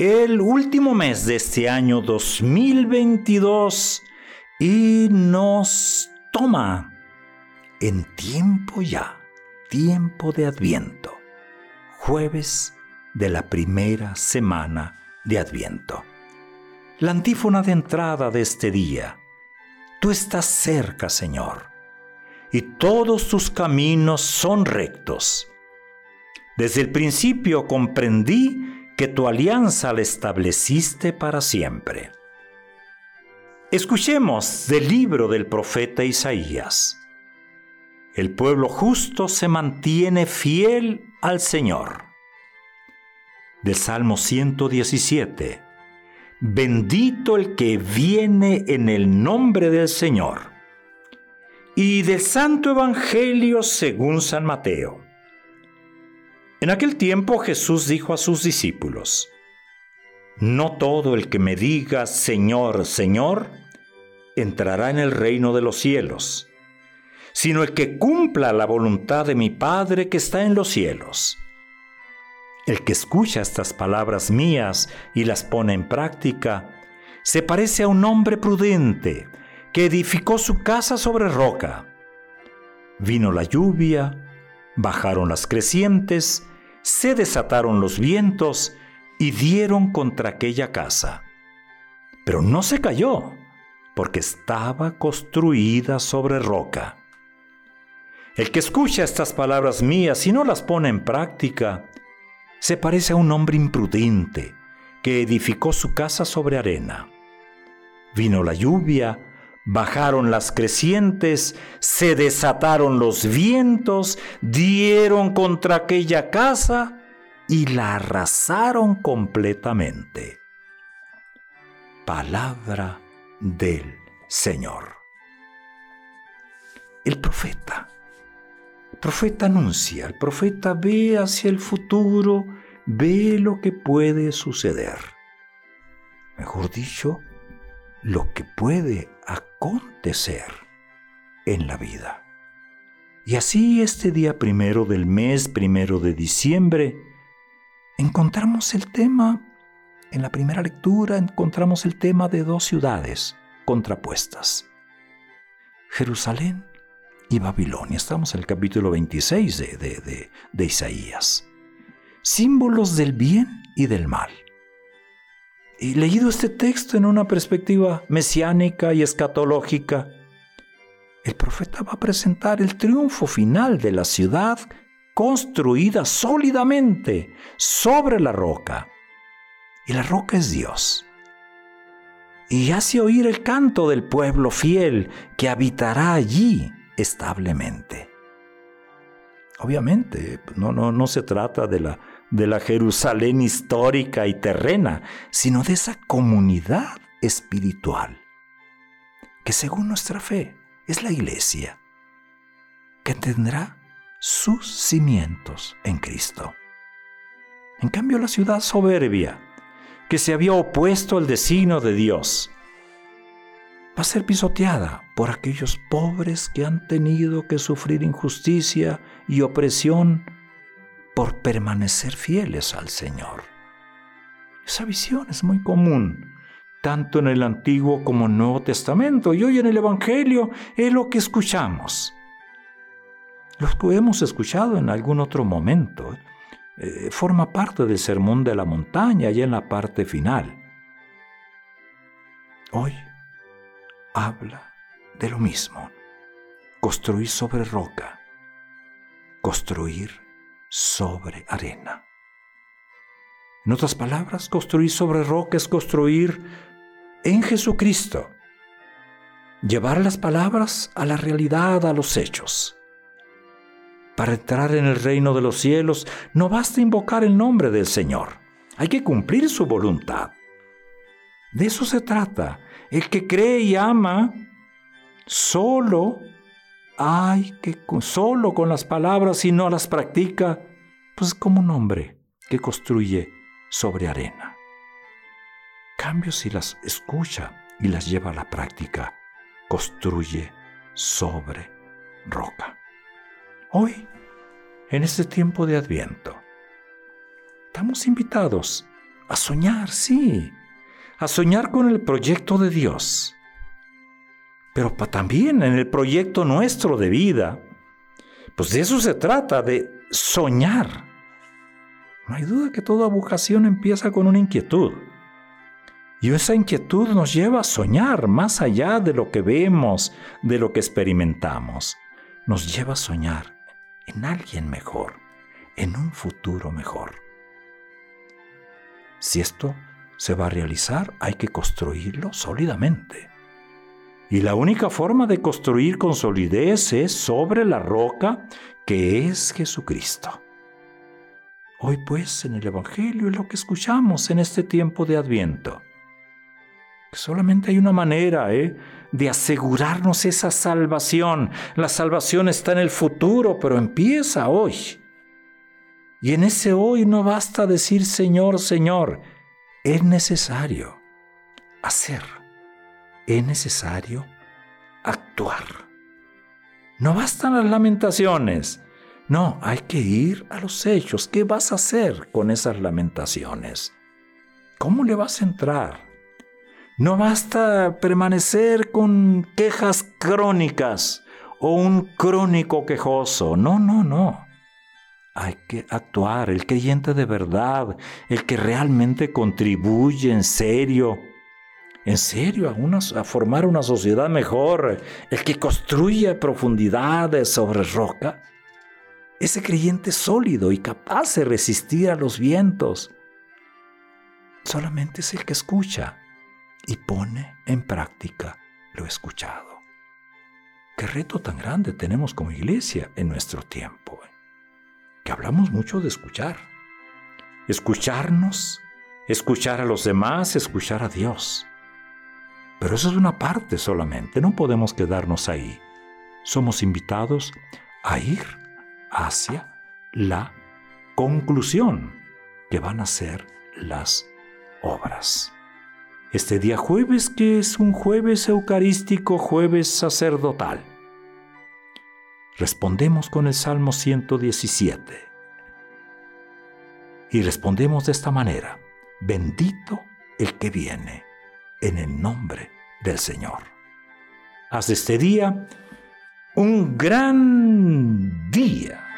el último mes de este año 2022 y nos toma en tiempo ya, tiempo de Adviento, jueves de la primera semana de Adviento. La antífona de entrada de este día, tú estás cerca, Señor, y todos tus caminos son rectos. Desde el principio comprendí que tu alianza la estableciste para siempre. Escuchemos del libro del profeta Isaías. El pueblo justo se mantiene fiel al Señor. Del Salmo 117. Bendito el que viene en el nombre del Señor. Y del Santo Evangelio según San Mateo. En aquel tiempo Jesús dijo a sus discípulos, No todo el que me diga Señor, Señor, entrará en el reino de los cielos, sino el que cumpla la voluntad de mi Padre que está en los cielos. El que escucha estas palabras mías y las pone en práctica, se parece a un hombre prudente que edificó su casa sobre roca. Vino la lluvia, bajaron las crecientes, se desataron los vientos y dieron contra aquella casa. Pero no se cayó, porque estaba construida sobre roca. El que escucha estas palabras mías y no las pone en práctica, se parece a un hombre imprudente que edificó su casa sobre arena. Vino la lluvia, Bajaron las crecientes, se desataron los vientos, dieron contra aquella casa y la arrasaron completamente. Palabra del Señor. El profeta. Profeta anuncia, el profeta ve hacia el futuro, ve lo que puede suceder. Mejor dicho, lo que puede acontecer en la vida. Y así este día primero del mes, primero de diciembre, encontramos el tema, en la primera lectura encontramos el tema de dos ciudades contrapuestas, Jerusalén y Babilonia. Estamos en el capítulo 26 de, de, de Isaías. Símbolos del bien y del mal. Y leído este texto en una perspectiva mesiánica y escatológica, el profeta va a presentar el triunfo final de la ciudad construida sólidamente sobre la roca. Y la roca es Dios. Y hace oír el canto del pueblo fiel que habitará allí establemente. Obviamente, no, no, no se trata de la de la Jerusalén histórica y terrena, sino de esa comunidad espiritual, que según nuestra fe es la iglesia, que tendrá sus cimientos en Cristo. En cambio, la ciudad soberbia, que se había opuesto al designio de Dios, va a ser pisoteada por aquellos pobres que han tenido que sufrir injusticia y opresión por permanecer fieles al Señor. Esa visión es muy común, tanto en el Antiguo como en el Nuevo Testamento, y hoy en el Evangelio es lo que escuchamos. Lo que hemos escuchado en algún otro momento eh, forma parte del sermón de la montaña y en la parte final. Hoy habla de lo mismo, construir sobre roca, construir sobre arena. En otras palabras, construir sobre roca es construir en Jesucristo. Llevar las palabras a la realidad, a los hechos. Para entrar en el reino de los cielos no basta invocar el nombre del Señor. Hay que cumplir su voluntad. De eso se trata. El que cree y ama, solo hay que, solo con las palabras y no las practica, pues es como un hombre que construye sobre arena. Cambio si las escucha y las lleva a la práctica, construye sobre roca. Hoy, en este tiempo de Adviento, estamos invitados a soñar, sí, a soñar con el proyecto de Dios, pero también en el proyecto nuestro de vida. Pues de eso se trata, de soñar. No hay duda que toda vocación empieza con una inquietud. Y esa inquietud nos lleva a soñar más allá de lo que vemos, de lo que experimentamos. Nos lleva a soñar en alguien mejor, en un futuro mejor. Si esto se va a realizar, hay que construirlo sólidamente. Y la única forma de construir con solidez es sobre la roca que es Jesucristo. Hoy pues en el Evangelio es lo que escuchamos en este tiempo de Adviento. Solamente hay una manera ¿eh? de asegurarnos esa salvación. La salvación está en el futuro, pero empieza hoy. Y en ese hoy no basta decir Señor, Señor. Es necesario hacer. Es necesario actuar. No bastan las lamentaciones. No, hay que ir a los hechos. ¿Qué vas a hacer con esas lamentaciones? ¿Cómo le vas a entrar? No basta permanecer con quejas crónicas o un crónico quejoso. No, no, no. Hay que actuar. El creyente de verdad, el que realmente contribuye en serio, en serio a, a formar una sociedad mejor, el que construye profundidades sobre roca, ese creyente sólido y capaz de resistir a los vientos, solamente es el que escucha y pone en práctica lo escuchado. Qué reto tan grande tenemos como iglesia en nuestro tiempo, eh? Hablamos mucho de escuchar. Escucharnos, escuchar a los demás, escuchar a Dios. Pero eso es una parte solamente, no podemos quedarnos ahí. Somos invitados a ir hacia la conclusión que van a ser las obras este día jueves que es un jueves eucarístico, jueves sacerdotal. Respondemos con el Salmo 117. Y respondemos de esta manera, bendito el que viene en el nombre del Señor. Haz de este día un gran día